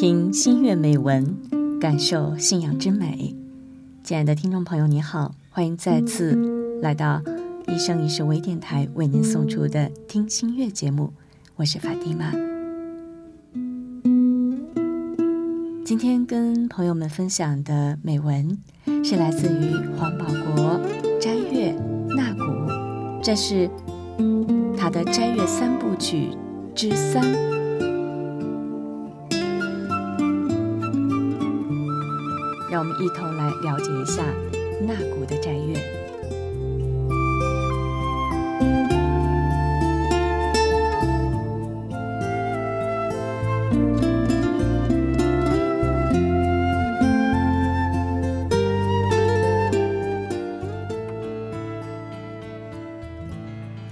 听心悦美文，感受信仰之美。亲爱的听众朋友，你好，欢迎再次来到一生一世微电台为您送出的听心月节目，我是法蒂玛。今天跟朋友们分享的美文是来自于黄保国斋月纳古，这是他的斋月三部曲之三。一同来了解一下纳古的斋月。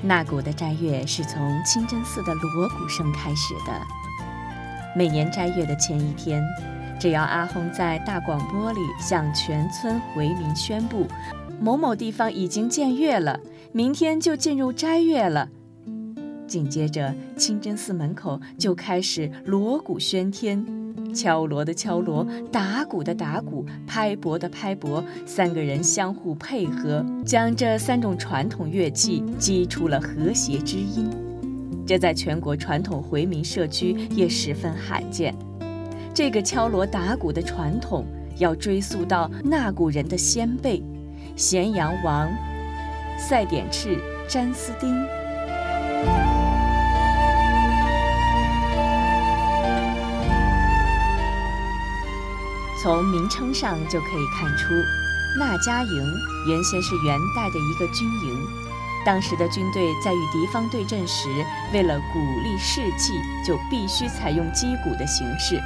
纳古的斋月是从清真寺的锣鼓声开始的。每年斋月的前一天。只要阿红在大广播里向全村回民宣布，某某地方已经见月了，明天就进入斋月了。紧接着，清真寺门口就开始锣鼓喧天，敲锣的敲锣，打鼓的打鼓，拍钹的拍钹，三个人相互配合，将这三种传统乐器击出了和谐之音。这在全国传统回民社区也十分罕见。这个敲锣打鼓的传统要追溯到那古人的先辈咸阳王赛典赤詹斯丁。从名称上就可以看出，那家营原先是元代的一个军营，当时的军队在与敌方对阵时，为了鼓励士气，就必须采用击鼓的形式。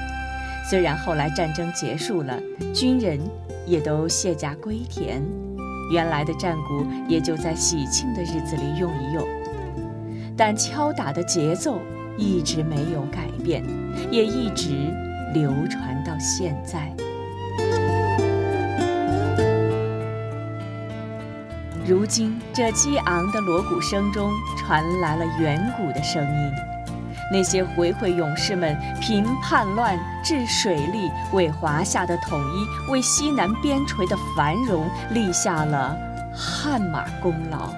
虽然后来战争结束了，军人也都卸甲归田，原来的战鼓也就在喜庆的日子里用一用，但敲打的节奏一直没有改变，也一直流传到现在。如今，这激昂的锣鼓声中传来了远古的声音。那些回回勇士们凭叛乱治水利，为华夏的统一，为西南边陲的繁荣立下了汗马功劳。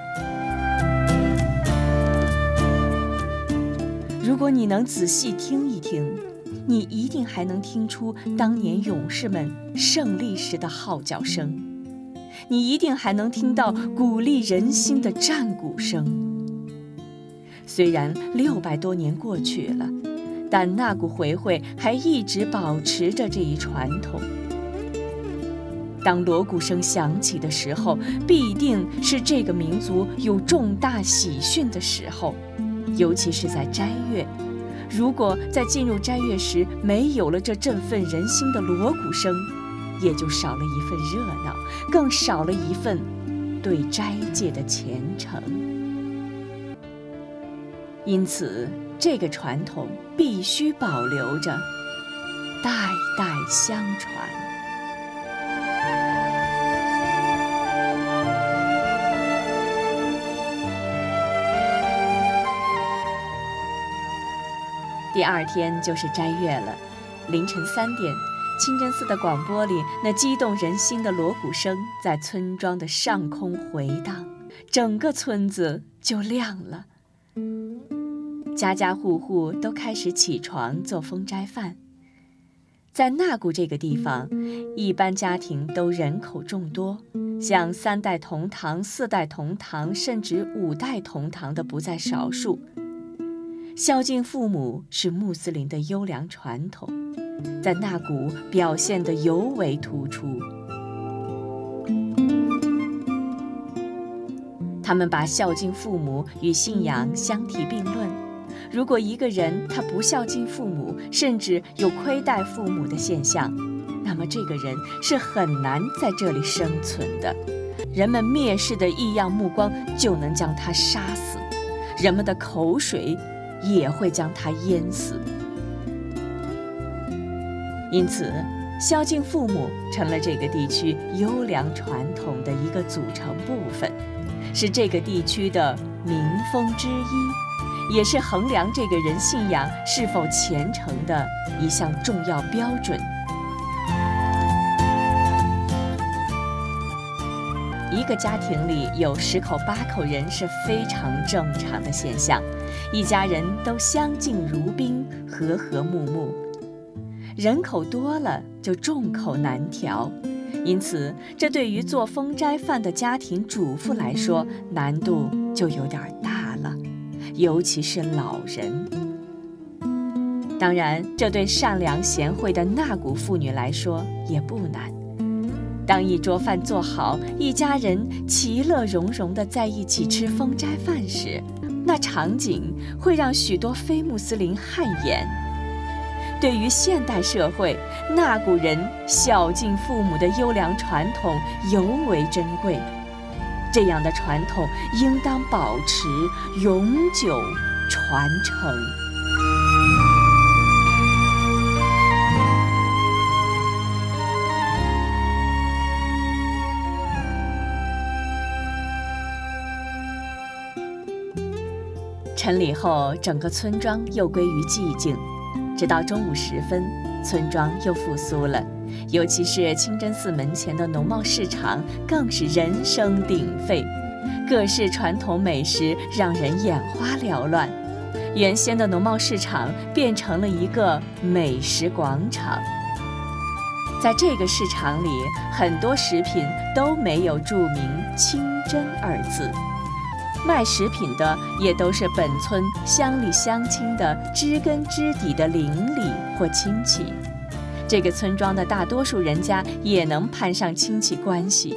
如果你能仔细听一听，你一定还能听出当年勇士们胜利时的号角声，你一定还能听到鼓励人心的战鼓声。虽然六百多年过去了，但那股回回还一直保持着这一传统。当锣鼓声响起的时候，必定是这个民族有重大喜讯的时候，尤其是在斋月。如果在进入斋月时没有了这振奋人心的锣鼓声，也就少了一份热闹，更少了一份对斋戒的虔诚。因此，这个传统必须保留着，代代相传。第二天就是斋月了，凌晨三点，清真寺的广播里那激动人心的锣鼓声在村庄的上空回荡，整个村子就亮了。家家户户都开始起床做封斋饭。在那古这个地方，一般家庭都人口众多，像三代同堂、四代同堂，甚至五代同堂的不在少数。孝敬父母是穆斯林的优良传统，在那古表现得尤为突出。他们把孝敬父母与信仰相提并论。如果一个人他不孝敬父母，甚至有亏待父母的现象，那么这个人是很难在这里生存的。人们蔑视的异样目光就能将他杀死，人们的口水也会将他淹死。因此，孝敬父母成了这个地区优良传统的一个组成部分，是这个地区的民风之一。也是衡量这个人信仰是否虔诚的一项重要标准。一个家庭里有十口八口人是非常正常的现象，一家人都相敬如宾，和和睦睦。人口多了就众口难调，因此这对于做封斋饭的家庭主妇来说难度就有点大，尤其是老人。当然，这对善良贤惠的纳古妇女来说也不难。当一桌饭做好，一家人其乐融融地在一起吃封斋饭时，那场景会让许多非穆斯林汗颜。对于现代社会，那古人孝敬父母的优良传统尤为珍贵，这样的传统应当保持，永久传承。晨礼后，整个村庄又归于寂静，直到中午时分，村庄又复苏了。尤其是清真寺门前的农贸市场，更是人声鼎沸，各式传统美食让人眼花缭乱。原先的农贸市场变成了一个美食广场，在这个市场里，很多食品都没有注明“清真”二字。卖食品的也都是本村乡里乡亲的知根知底的邻里或亲戚，这个村庄的大多数人家也能攀上亲戚关系，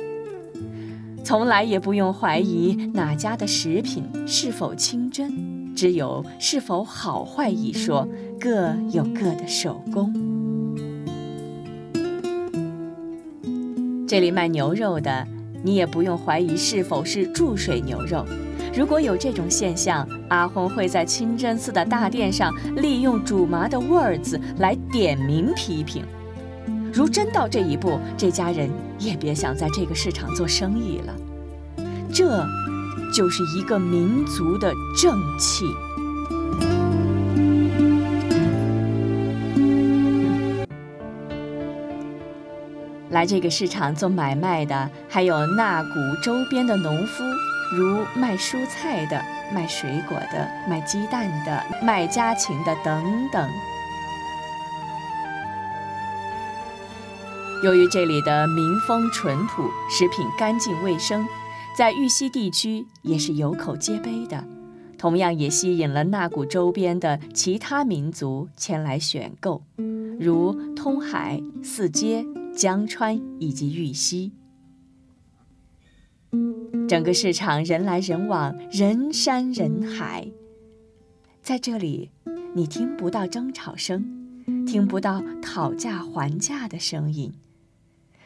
从来也不用怀疑哪家的食品是否清真，只有是否好坏一说，各有各的手工。这里卖牛肉的，你也不用怀疑是否是注水牛肉。如果有这种现象，阿訇会在清真寺的大殿上利用主麻的 words 来点名批评。如真到这一步，这家人也别想在这个市场做生意了。这，就是一个民族的正气。来这个市场做买卖的，还有那古周边的农夫。如卖蔬菜的、卖水果的、卖鸡蛋的、卖家禽的等等。由于这里的民风淳朴，食品干净卫生，在玉溪地区也是有口皆碑的，同样也吸引了那古周边的其他民族前来选购，如通海、四街、江川以及玉溪。整个市场人来人往，人山人海。在这里，你听不到争吵声，听不到讨价还价的声音，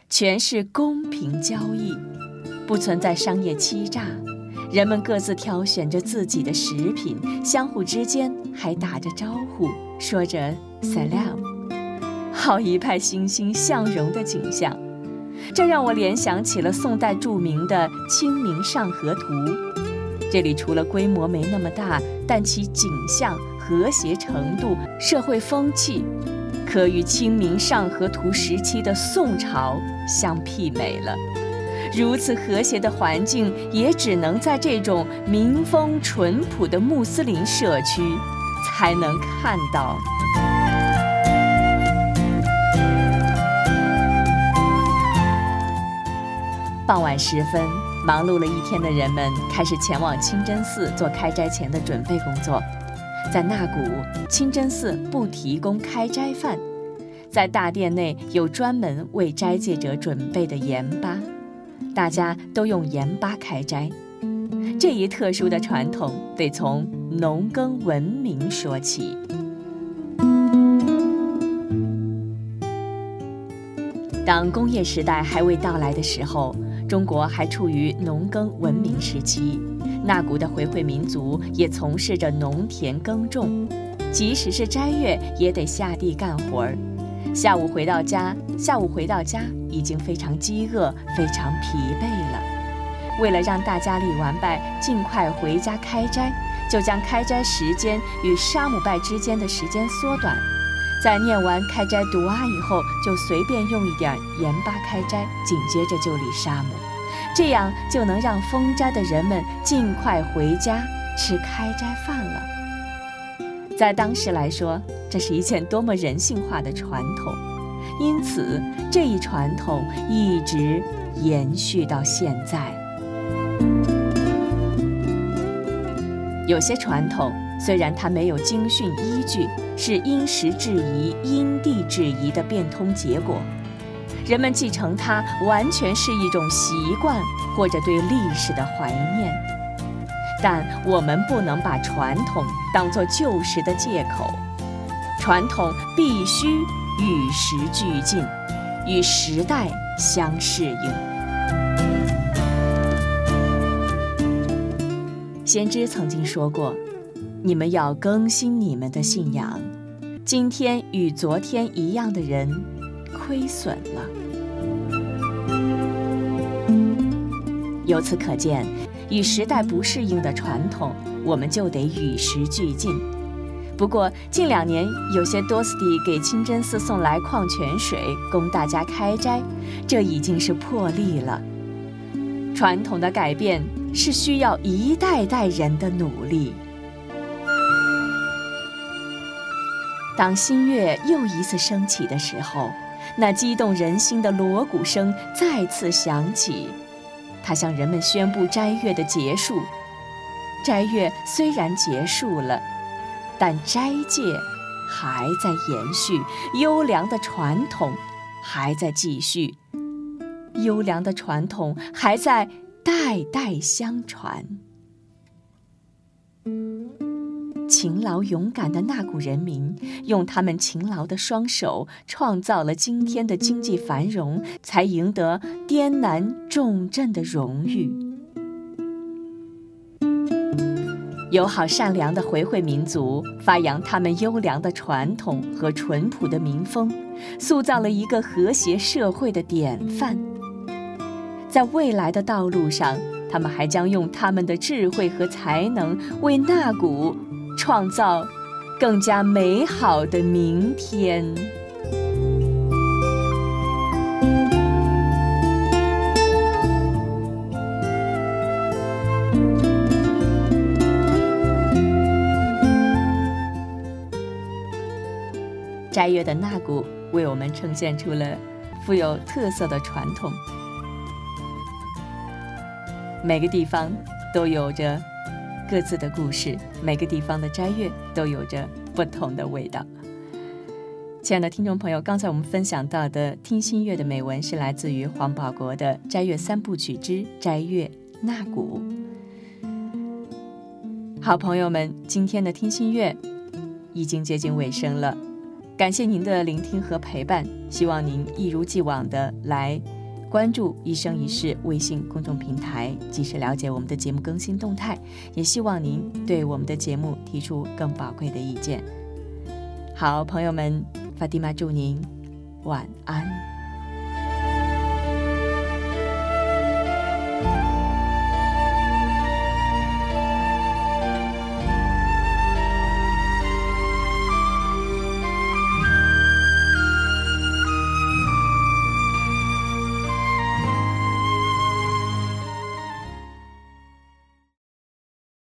全是公平交易，不存在商业欺诈。人们各自挑选着自己的食品，相互之间还打着招呼，说着 “salam”，好一派欣欣向荣的景象。这让我联想起了宋代著名的《清明上河图》。这里除了规模没那么大，但其景象、和谐程度、社会风气，可与《清明上河图》时期的宋朝相媲美了。如此和谐的环境，也只能在这种民风淳朴的穆斯林社区才能看到。傍晚时分，忙碌了一天的人们开始前往清真寺做开斋前的准备工作。在那古清真寺不提供开斋饭，在大殿内有专门为斋戒者准备的盐巴，大家都用盐巴开斋。这一特殊的传统得从农耕文明说起。当工业时代还未到来的时候。中国还处于农耕文明时期，那古的回回民族也从事着农田耕种，即使是斋月也得下地干活儿。下午回到家，下午回到家已经非常饥饿、非常疲惫了。为了让大家立完拜尽快回家开斋，就将开斋时间与沙姆拜之间的时间缩短。在念完开斋读阿以后，就随便用一点盐巴开斋，紧接着就礼沙姆，这样就能让封斋的人们尽快回家吃开斋饭了。在当时来说，这是一件多么人性化的传统，因此这一传统一直延续到现在。有些传统。虽然它没有经训依据，是因时制宜、因地制宜的变通结果，人们继承它完全是一种习惯或者对历史的怀念。但我们不能把传统当作旧时的借口，传统必须与时俱进，与时代相适应。先知曾经说过。你们要更新你们的信仰。今天与昨天一样的人，亏损了。由此可见，与时代不适应的传统，我们就得与时俱进。不过近两年，有些多斯蒂给清真寺送来矿泉水供大家开斋，这已经是破例了。传统的改变是需要一代代人的努力。当新月又一次升起的时候，那激动人心的锣鼓声再次响起，它向人们宣布斋月的结束。斋月虽然结束了，但斋戒还在延续，优良的传统还在继续，优良的传统还在代代相传。勤劳勇敢的那古人民，用他们勤劳的双手创造了今天的经济繁荣，才赢得滇南重镇的荣誉。友好善良的回回民族，发扬他们优良的传统和淳朴的民风，塑造了一个和谐社会的典范。在未来的道路上，他们还将用他们的智慧和才能，为那股。创造更加美好的明天。斋月的纳古为我们呈现出了富有特色的传统，每个地方都有着。各自的故事，每个地方的斋月都有着不同的味道。亲爱的听众朋友，刚才我们分享到的听心月的美文是来自于黄保国的《斋月三部曲之斋月纳古》。好朋友们，今天的听心月已经接近尾声了，感谢您的聆听和陪伴，希望您一如既往的来。关注一生一世微信公众平台，及时了解我们的节目更新动态。也希望您对我们的节目提出更宝贵的意见。好，朋友们，法蒂玛祝您晚安。